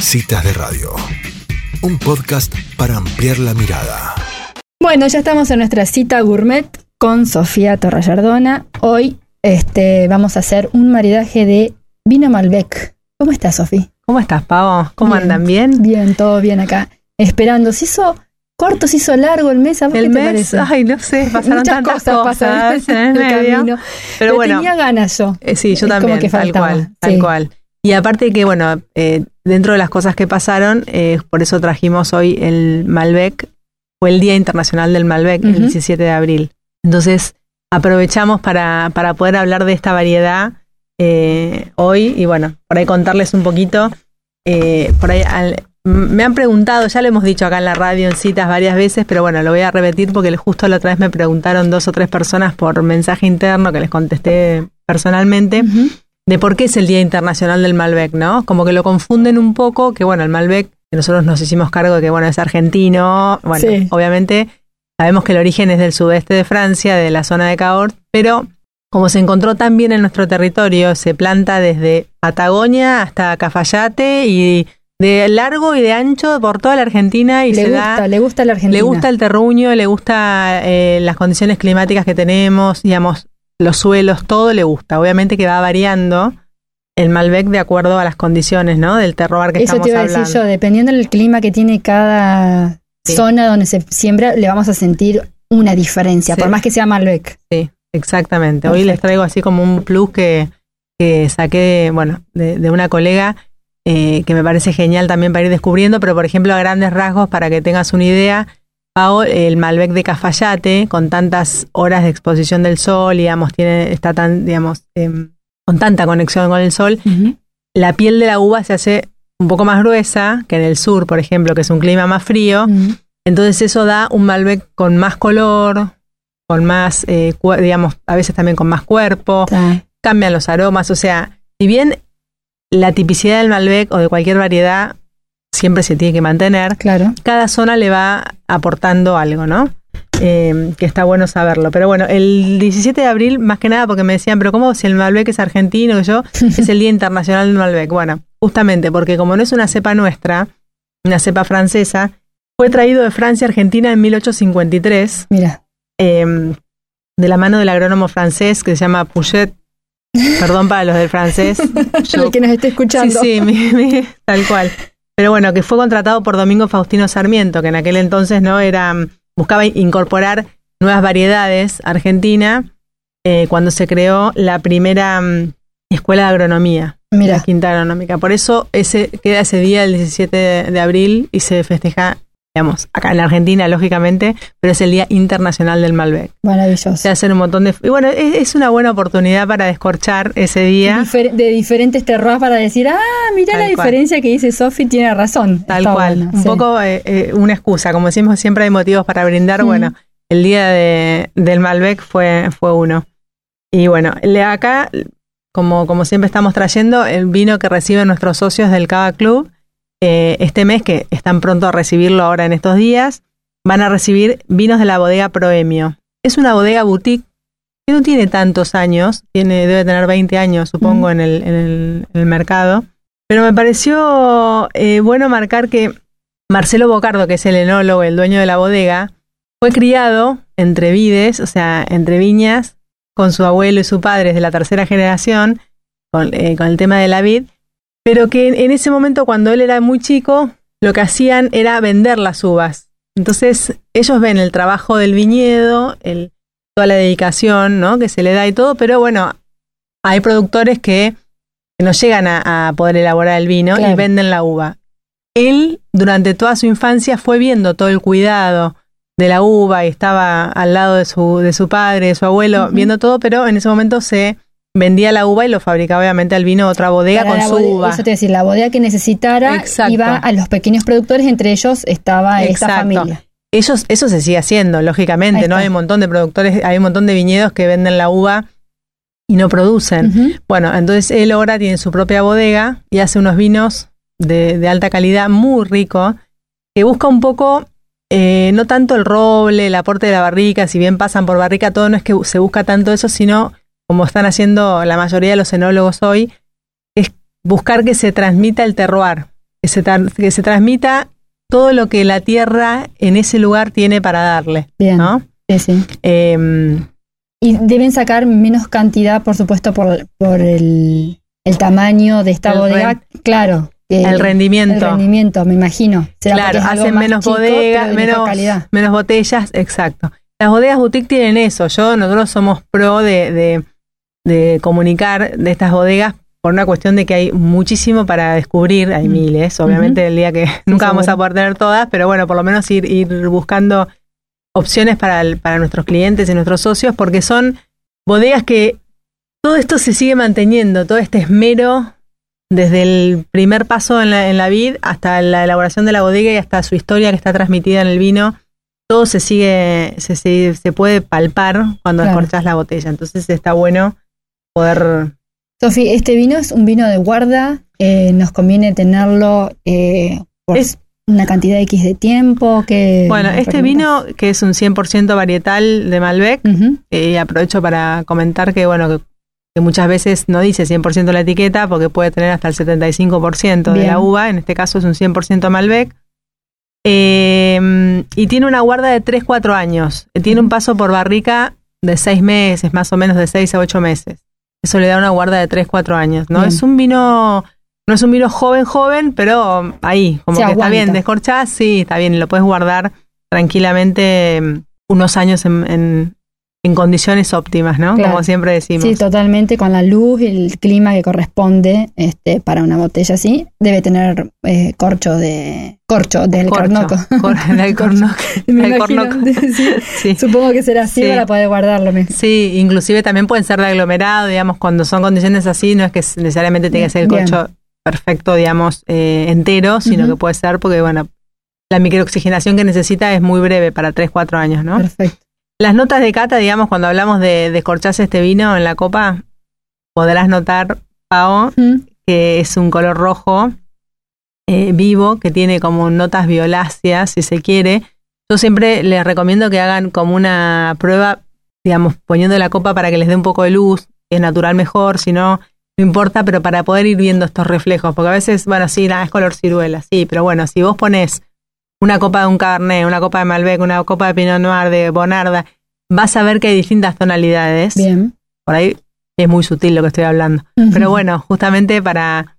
Citas de Radio, un podcast para ampliar la mirada. Bueno, ya estamos en nuestra cita gourmet con Sofía Torrayardona. Hoy este, vamos a hacer un maridaje de vino Malbec. ¿Cómo estás, Sofía? ¿Cómo estás, Pavo? ¿Cómo andan? ¿Bien? Bien, todo bien acá. Esperando. ¿Se hizo corto, se hizo largo el mes? ¿A vos el qué te mes, parece? ay, no sé, pasaron Muchas tantas cosas, cosas, pasaron en en el medio. camino. Pero bueno, tenía ganas yo. eh, sí, yo Es como también, que tal cual, tal sí. cual. Y aparte que, bueno, eh, dentro de las cosas que pasaron, eh, por eso trajimos hoy el Malbec, fue el Día Internacional del Malbec, el Ujú. 17 de abril. Entonces, aprovechamos para, para poder hablar de esta variedad eh, hoy y, bueno, por ahí contarles un poquito. eh, por ahí al- me han preguntado, ya lo hemos dicho acá en la radio en citas varias veces, pero bueno, lo voy a repetir porque justo la otra vez me preguntaron dos o tres personas por mensaje interno que les contesté personalmente Ujú. De por qué es el Día Internacional del Malbec, ¿no? Como que lo confunden un poco, que bueno, el Malbec, que nosotros nos hicimos cargo de que bueno, es argentino, bueno, Sí. obviamente sabemos que el origen es del sudeste de Francia, de la zona de Cahors, pero como se encontró tan bien en nuestro territorio, se planta desde Patagonia hasta Cafayate y de largo y de ancho por toda la Argentina y Le se gusta, da le gusta la Argentina. le gusta el terruño, le gusta eh, las condiciones climáticas que tenemos, digamos, los suelos, todo le gusta. Obviamente que va variando el Malbec de acuerdo a las condiciones, ¿no? Del terroir que Eso estamos te iba a hablando. decir yo, dependiendo del clima que tiene cada Sí. zona donde se siembra, le vamos a sentir una diferencia, Sí. por más que sea Malbec. Sí, exactamente. Hoy les traigo así como un plus que, que saqué, bueno, de, de una colega eh, que me parece genial también para ir descubriendo, pero por ejemplo a grandes rasgos, para que tengas una idea, el Malbec de Cafayate, con tantas horas de exposición del sol, digamos, tiene, está tan, digamos, em, con tanta conexión con el sol, la piel de la uva se hace un poco más gruesa que en el sur, por ejemplo, que es un clima más frío. Entonces eso da un Malbec con más color, con más, eh, digamos, a veces también con más cuerpo, cambian los aromas, o sea, si bien la tipicidad del Malbec o de cualquier variedad siempre se tiene que mantener, Claro. cada zona le va aportando algo, ¿no? Eh, que está bueno saberlo. Pero bueno, el 17 de abril, más que nada porque me decían, pero ¿cómo si el Malbec es argentino? yo, es el Día Internacional del Malbec. Bueno, justamente porque como no es una cepa nuestra, una cepa francesa, fue traído de Francia a Argentina en 1853, Mira, eh, de la mano del agrónomo francés que se llama Pouget. Perdón para los del francés. Yo- el que nos esté escuchando. Sí, sí, mi- mi- tal cual. Pero bueno, que fue contratado por Domingo Faustino Sarmiento, que en aquel entonces no era mm, buscaba incorporar nuevas variedades a Argentina eh, cuando se creó la primera mm, escuela de agronomía, la quinta agronómica. Por eso ese queda ese día el 17 de, de abril y se festeja, digamos, acá en la Argentina, lógicamente, pero es el Día Internacional del Malbec. maravilloso. Se hacen un montón de... Y bueno, es, es una buena oportunidad para descorchar ese día. Difer- de diferentes terroirs para decir, ah, mira la cual. diferencia que dice Sofi, tiene razón. Tal Está cual. bueno, un sí. poco eh, eh, una excusa. Como decimos, siempre hay motivos para brindar. Mm. Bueno, el día de, del Malbec fue, fue uno. Y bueno, acá, como, como siempre estamos trayendo, el vino que reciben nuestros socios del Cava Club, eh, este mes, que están pronto a recibirlo ahora en estos días, van a recibir vinos de la bodega Proemio. Es una bodega boutique que no tiene tantos años, tiene, debe tener 20 años, supongo, en, el, en, el, en el mercado. Pero me pareció eh, bueno marcar que Marcelo Bocardo, que es el enólogo, el dueño de la bodega, fue criado entre vides, o sea, entre viñas, con su abuelo y su padre desde la tercera generación, con, eh, con el tema de la vid, pero que en, ese momento, cuando él era muy chico, lo que hacían era vender las uvas. Entonces, ellos ven el trabajo del viñedo, el, toda la dedicación ¿no? que se le da y todo, pero bueno, hay productores que no llegan a, a poder elaborar el vino Claro. y venden la uva. Él, durante toda su infancia, fue viendo todo el cuidado de la uva y estaba al lado de su, de su padre, de su abuelo, viendo todo, pero en ese momento se vendía la uva y lo fabricaba obviamente al vino otra bodega Para con su bodega- uva. Eso te decir, la bodega que necesitara Exacto. iba a los pequeños productores, entre ellos estaba esta Exacto. familia. Ellos, eso se sigue haciendo, lógicamente. ¿no? Hay un montón de productores, hay un montón de viñedos que venden la uva y no producen. Bueno, entonces él ahora tiene su propia bodega y hace unos vinos de, de alta calidad muy rico, que busca un poco, eh, no tanto el roble, el aporte de la barrica, si bien pasan por barrica, todo no es que se busca tanto eso, sino como están haciendo la mayoría de los enólogos hoy, es buscar que se transmita el terroir, que se, que se transmita todo lo que la tierra en ese lugar tiene para darle. Bien. ¿no? Sí, sí. Em, y deben sacar menos cantidad, por supuesto, por, por el, el tamaño de esta bodega. Claro. el rendimiento. El rendimiento, me imagino. Será Claro, hacen menos chico, bodegas, menos, calidad. menos botellas, exacto. Las bodegas boutique tienen eso. Yo, nosotros somos pro de, de, de comunicar de estas bodegas por una cuestión de que hay muchísimo para descubrir, hay Mm. miles, obviamente el día que nunca vamos a poder tener todas, pero bueno, por lo menos ir, ir buscando opciones para, el- para nuestros clientes y nuestros socios, porque son bodegas que todo esto se sigue manteniendo, todo este esmero desde el primer paso en la, en la vid hasta la elaboración de la bodega y hasta su historia que está transmitida en el vino, todo se sigue, se, se, se puede palpar cuando Claro. descorchas la botella. Entonces está bueno poder Sofi, este vino es un vino de guarda. eh, nos conviene tenerlo eh, por Es- una cantidad X de tiempo. Que Bueno, este vino, que es un 100% varietal de Malbec, eh, aprovecho para comentar que, bueno, que, que muchas veces no dice 100% la etiqueta porque puede tener hasta el 75% de Bien. la uva, en este caso es un 100% Malbec. Eh, y tiene una guarda de 3-4 años. Tiene un paso por barrica de 6 meses, más o menos de 6 a 8 meses. Eso le da una guarda de 3-4 años, ¿no? Bien. Es un vino, no es un vino joven, joven, pero ahí, como Se que está bien, descorchás, sí, está bien, lo puedes guardar tranquilamente mm, unos años en, en- en condiciones óptimas, ¿no? Claro. Como siempre decimos. Sí, totalmente, con la luz y el clima que corresponde este, para una botella así. Debe tener eh, corcho de corcho del Corcho, cornoco. cor- del cornoco, Me del imagino, cornoco. sí. Sí. Supongo que será así Sí. para poder guardarlo mejor. Sí, inclusive también pueden ser de aglomerado, digamos, cuando son condiciones así, no es que necesariamente tenga que ser el Bien. corcho perfecto, digamos, eh, entero, sino que puede ser porque, bueno, la microoxigenación que necesita es muy breve, para 3, 4 años, ¿no? Perfecto. Las notas de cata, digamos, cuando hablamos de descorcharse este vino en la copa, podrás notar, Pao, Mm, que es un color rojo eh, vivo, que tiene como notas violáceas, si se quiere. Yo siempre les recomiendo que hagan como una prueba, digamos, poniendo la copa para que les dé un poco de luz, es natural mejor, si no, no importa, pero para poder ir viendo estos reflejos, porque a veces, bueno, sí, nada, es color ciruela, sí, pero bueno, si vos pones una copa de un Cabernet, una copa de Malbec, una copa de Pinot Noir, de Bonarda, vas a ver que hay distintas tonalidades. Bien. Por ahí es muy sutil lo que estoy hablando. Pero bueno, justamente para,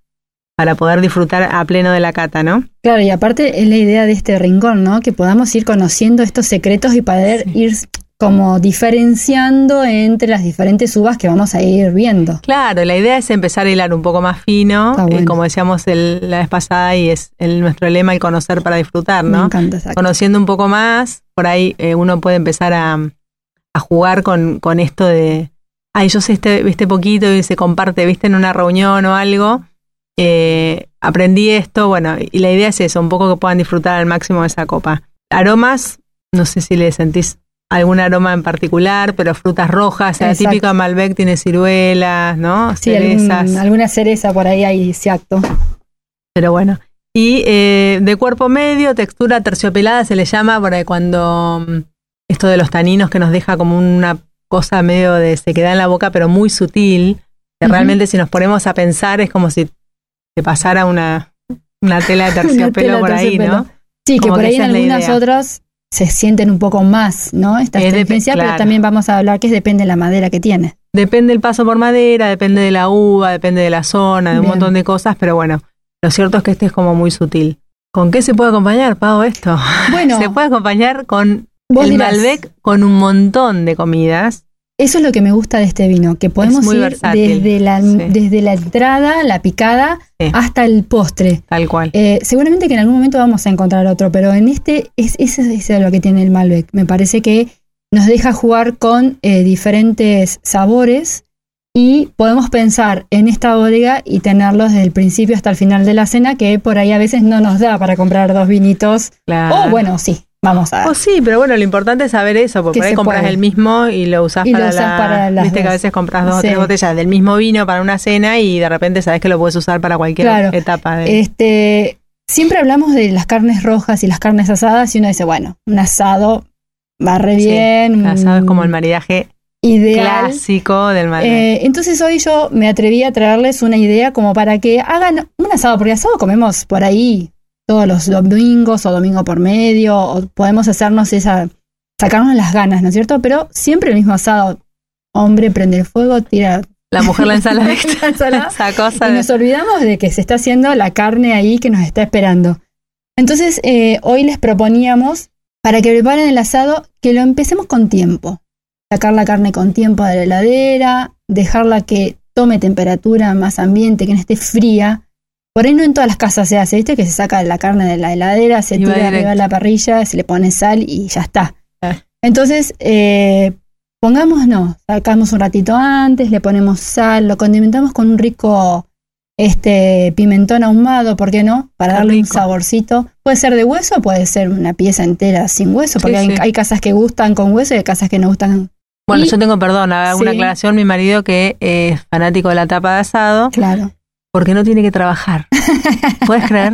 para poder disfrutar a pleno de la cata, ¿no? Claro, y aparte es la idea de este rincón, ¿no? Que podamos ir conociendo estos secretos y poder Sí. ir como diferenciando entre las diferentes uvas que vamos a ir viendo. Claro, la idea es empezar a hilar un poco más fino, eh, bueno. como decíamos el- la vez pasada, y es el, nuestro lema el conocer para disfrutar, Me ¿no? encanta esa Conociendo un poco más, por ahí eh, uno puede empezar a, a jugar con, con esto de, ay, yo sé este, este poquito y se comparte, viste, en una reunión o algo. Eh, aprendí esto, bueno, y la idea es eso, un poco que puedan disfrutar al máximo de esa copa. Aromas, no sé si le sentís algún aroma en particular, pero frutas rojas, la Exacto. típica Malbec tiene ciruelas, ¿no? Sí, algún- Cerezas, alguna cereza por ahí hay, exacto. pero bueno. Y eh, de cuerpo medio, textura terciopelada se le llama por ahí cuando mm, esto de los taninos que nos deja como una cosa medio de se queda en la boca, pero muy sutil. Que realmente si nos ponemos a pensar es como si te pasara una, una tela de terciopelo tela por ahí. ¿no? Sí, que por que ahí en algunas otras se sienten un poco más, ¿no? Esta Es astringencia, pero también vamos a hablar que depende de la madera que tiene. Depende el paso por madera, depende de la uva, depende de la zona, de un montón de cosas, pero bueno, lo cierto es que este es como muy sutil. ¿Con qué se puede acompañar, Pau, esto? Bueno, Se puede acompañar con el dirás, Malbec con un montón de comidas. Eso es lo que me gusta de este vino, que podemos ir versátil, desde la, sí. desde la entrada, la picada, Sí. hasta el postre. Tal cual. Eh, seguramente que en algún momento vamos a encontrar otro, pero en este es, eso es lo que tiene el Malbec. Me parece que nos deja jugar con eh, diferentes sabores y podemos pensar en esta bodega y tenerlos desde el principio hasta el final de la cena, que por ahí a veces no nos da para comprar dos vinitos. Claro. O bueno, sí, vamos a... O sí, pero bueno, lo importante es saber eso, porque Que por ahí compras puede. el mismo y lo usás Y lo para, usás la, para las Viste que a veces compras dos o tres botellas del mismo vino para una cena y de repente sabes que lo puedes usar para cualquier Claro. etapa. De, Este, siempre hablamos de las carnes rojas y las carnes asadas y uno dice, bueno, un asado va re bien. un- sabes como el maridaje ideal. Clásico del Malbec. Eh, entonces hoy yo me atreví a traerles una idea como para que hagan un asado, porque asado comemos por ahí todos los domingos o domingo por medio, o podemos hacernos esa, sacarnos las ganas, ¿no es cierto? Pero siempre el mismo asado. Hombre prende el fuego, tira la mujer la ensalada. la ensalada, Esa cosa y nos olvidamos de que se está haciendo la carne ahí que nos está esperando. Entonces, eh, hoy les proponíamos, para que preparen el asado, que lo empecemos con tiempo. Sacar la carne con tiempo de la heladera, dejarla que tome temperatura, más ambiente, que no esté fría. Por ahí no en todas las casas se hace, ¿viste? Que se saca la carne de la heladera, se Y tira arriba de la parrilla, se le pone sal y ya está. Ah. Entonces, eh, pongámonos, sacamos un ratito antes, le ponemos sal, lo condimentamos con un rico este pimentón ahumado, ¿por qué no? Para darle un saborcito. Puede ser de hueso, puede ser una pieza entera sin hueso, porque Sí, hay, sí. hay casas que gustan con hueso y hay casas que no gustan. Bueno, Y- yo tengo, perdón, una Sí. aclaración. Mi marido, que es fanático de la tapa de asado, Claro. Porque no tiene que trabajar. ¿Puedes creer?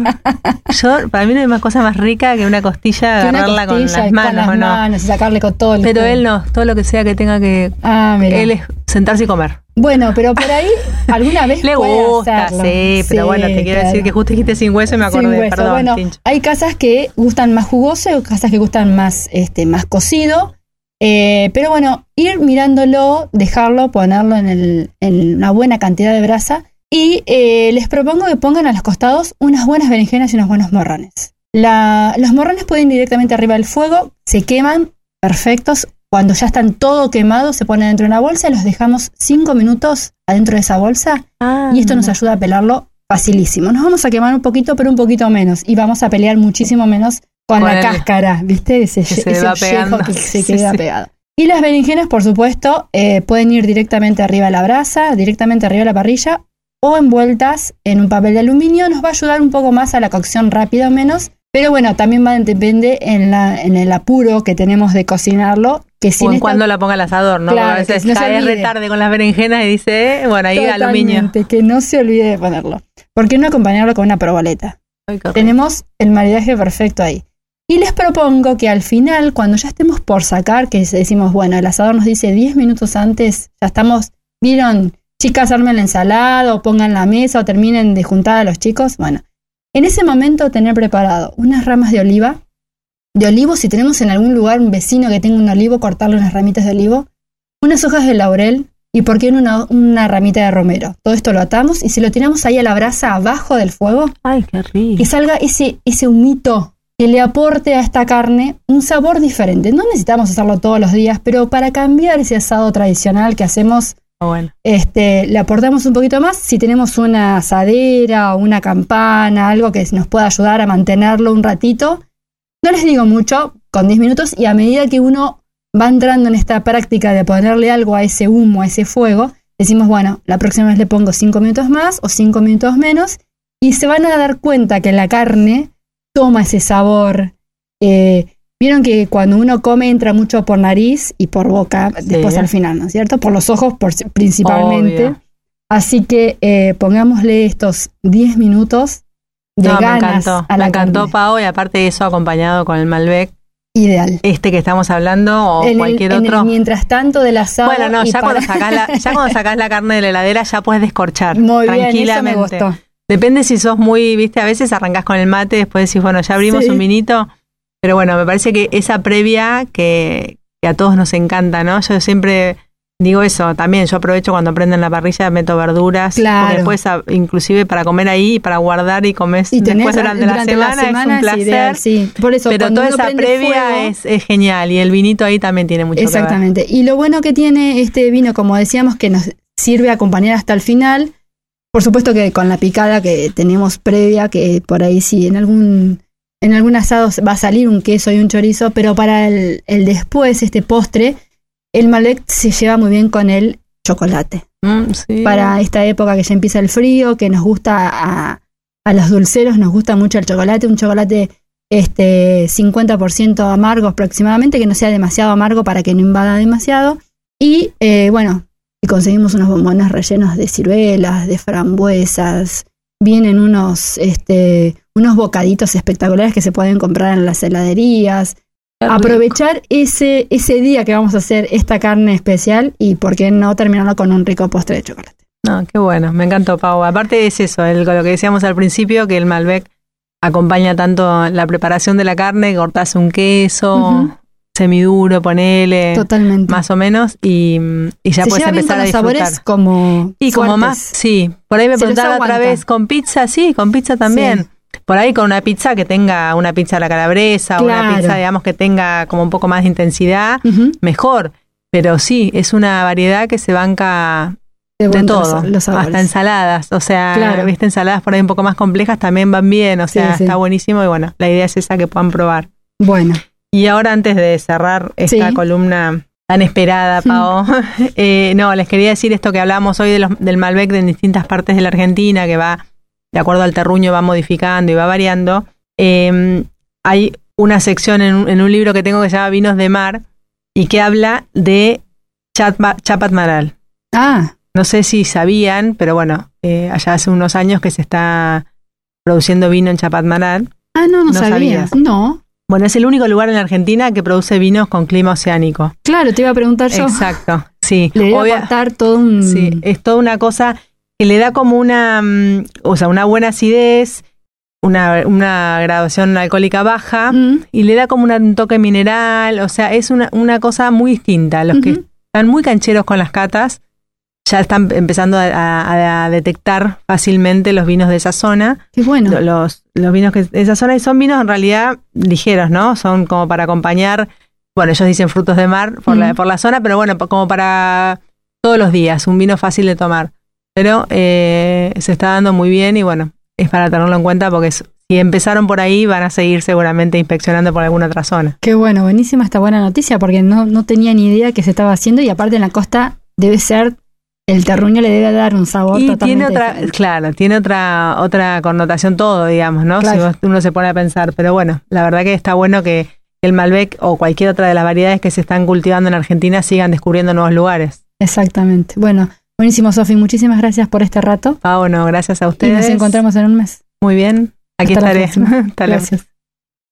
Yo, para mí no hay más cosa más rica que una costilla, Que una agarrarla con las manos, ¿o no? manos y sacarle con todo el Pero él no, todo lo que sea que tenga que. Ah, mira. Él es sentarse y comer. Bueno, pero por ahí alguna vez Le puede gusta, hacerlo. sí, pero bueno, te quiero claro. decir que justo dijiste sin hueso y me Sin acordé, hueso. perdón. Bueno, Tincho. hay casas que gustan más jugoso y casas que gustan más, este, más cocido. Eh, pero bueno, ir mirándolo, dejarlo, ponerlo en, el, en una buena cantidad de brasa. Y eh, les propongo que pongan a los costados unas buenas berenjenas y unos buenos morrones. La- los morrones pueden ir directamente arriba del fuego, se queman perfectos. Cuando ya están todo quemados, se ponen dentro de una bolsa y los dejamos 5 minutos adentro de esa bolsa Ah, y esto nos ayuda a pelarlo facilísimo. Nos vamos a quemar un poquito, pero un poquito menos. Y vamos a pelear muchísimo menos con, Con la el- cáscara, ¿viste? Ese, que se ese pegando. que se Sí, queda sí. pegado. Y las berenjenas, por supuesto, eh, pueden ir directamente arriba de la brasa, directamente arriba de la parrilla o envueltas en un papel de aluminio. Nos va a ayudar un poco más a la cocción rápida o menos. Pero bueno, también va, depende en, la, en el apuro que tenemos de cocinarlo. Que sin O en cuando la ponga al asador, ¿no? Claro, a veces no cae retarde con las berenjenas y dice, eh, bueno, ahí aluminio. Que no se olvide de ponerlo. ¿Por qué no acompañarlo con una proboleta? Ay. Tenemos el maridaje perfecto ahí. Y les propongo que al final, cuando ya estemos por sacar, que decimos, bueno, el asador nos dice 10 minutos antes, ya estamos, vieron, chicas, armen la ensalada o pongan la mesa o terminen de juntar a los chicos. Bueno, en ese momento tener preparado unas ramas de oliva, de olivo, si tenemos en algún lugar un vecino que tenga un olivo, cortarle unas ramitas de olivo, unas hojas de laurel y por qué no una, una ramita de romero. Todo esto lo atamos y si lo tiramos ahí a la brasa abajo del fuego, Ay, qué rico. que salga ese, ese humito que le aporte a esta carne un sabor diferente. No necesitamos hacerlo todos los días, pero para cambiar ese asado tradicional que hacemos, bueno. este, le aportamos un poquito más. Si tenemos una asadera o una campana, algo que nos pueda ayudar a mantenerlo un ratito, no les digo mucho, con 10 minutos, y a medida que uno va entrando en esta práctica de ponerle algo a ese humo, a ese fuego, decimos, bueno, la próxima vez le pongo 5 minutos más o 5 minutos menos, y se van a dar cuenta que la carne toma ese sabor. eh, Vieron que cuando uno come entra mucho por nariz y por boca, Sí. después al final, ¿no es cierto? Por los ojos por- principalmente. Obvio. Así que eh, pongámosle estos 10 minutos de No, me encantó. a la me encantó, carne. Pau, y aparte de eso acompañado con el Malbec, Ideal. este que estamos hablando, o En el- cualquier el otro. mientras tanto del asado. Bueno, no, ya para- cuando, sacás la, ya cuando sacás la carne de la heladera ya puedes descorchar. Muy bien, eso me gustó. Depende si sos muy, viste, a veces arrancás con el mate, después decís, bueno, ya abrimos Sí. un vinito. Pero bueno, me parece que esa previa que, que a todos nos encanta, ¿no? Yo siempre digo eso, también yo aprovecho cuando prenden la parrilla, meto verduras, Claro. porque después inclusive para comer ahí, para guardar y comer Y después durante, la semana, es un placer. ideal, sí. Por eso, pero toda esa previa fuego- es, es genial y el vinito ahí también tiene mucho que ver. Exactamente. Y lo bueno que tiene este vino, como decíamos, que nos sirve a acompañar hasta el final. Por supuesto que con la picada que tenemos previa, que por ahí sí, en algún, en algún asado va a salir un queso y un chorizo, pero para el, el después, este postre, el Malbec se lleva muy bien con el chocolate. Mm, sí. Para esta época que ya empieza el frío, que nos gusta a, a los dulceros, nos gusta mucho el chocolate, un chocolate este 50% amargo aproximadamente, que no sea demasiado amargo para que no invada demasiado. Y eh, bueno, si conseguimos unos bombones rellenos de ciruelas, de frambuesas, vienen unos, este, unos bocaditos espectaculares que se pueden comprar en las heladerías. aprovechar ese, ese día que vamos a hacer esta carne especial y por qué no terminarlo con un rico postre de chocolate. No, qué bueno, me encantó, Pau. Aparte es eso, el, lo que decíamos al principio, que el Malbec acompaña tanto la preparación de la carne, cortás un queso, semiduro, ponele. Totalmente. Más o menos, y, y ya Se puedes lleva bien empezar con a los disfrutar. sabores como y como más, sí. Por ahí me preguntaba otra vez, ¿con pizza? Sí, con pizza también. Sí. Por ahí con una pizza que tenga una pizza a la calabresa, o una Claro. pizza, digamos, que tenga como un poco más de intensidad, mejor. Pero sí, es una variedad que se banca De de todo, los hasta ensaladas, o sea, Claro. viste ensaladas por ahí un poco más complejas también van bien, o sea, sí. está buenísimo y bueno, la idea es esa que puedan probar. Bueno, Y ahora antes de cerrar esta Sí. columna tan esperada, Pao, eh, no, les quería decir esto que hablamos hoy de los- del Malbec en distintas partes de la Argentina, que va, de acuerdo al terruño, va modificando y va variando. Eh, hay una sección en, un- en un libro que tengo que se llama Vinos de Mar y que habla de Chapa- Chapatmaral. ah, No sé si sabían, pero bueno, eh, allá hace unos años que se está produciendo vino en Chapatmaral. ah, no, no, No sabía. sabías. No, Bueno, es el único lugar en la Argentina que produce vinos con clima oceánico. claro, te iba a preguntar yo. Exacto, sí. Le debe Obvia- aportar todo un... sí, es toda una cosa que le da como una, mm, o sea, una buena acidez, una, una graduación alcohólica baja Mm, y le da como una- un toque mineral, o sea, es una, una cosa muy distinta. Los que están muy cancheros con las catas ya están empezando a, a- a detectar fácilmente los vinos de esa zona. qué bueno. Lo- Los, los vinos que de esa zona y son vinos en realidad ligeros, ¿no? Son como para acompañar, bueno, ellos dicen frutos de mar por, la, por la zona, pero bueno, como para todos los días, un vino fácil de tomar. Pero eh, se está dando muy bien y bueno, es para tenerlo en cuenta porque es- si empezaron por ahí van a seguir seguramente inspeccionando por alguna otra zona. Qué bueno, buenísima esta buena noticia porque no, no tenía ni idea que se estaba haciendo y aparte en la costa debe ser, el terruño le debe dar un sabor Y totalmente tiene otra, diferente. claro, tiene otra otra connotación todo, digamos, ¿no? Claro. Si uno se pone a pensar, pero bueno, la verdad que está bueno que el Malbec o cualquier otra de las variedades que se están cultivando en Argentina sigan descubriendo nuevos lugares. Exactamente. Bueno, buenísimo, Sofi. Muchísimas gracias por este rato Pau, no, gracias a y ustedes. nos encontramos en un mes. Muy bien, aquí Hasta la estaré. próxima. Hasta luego. Gracias.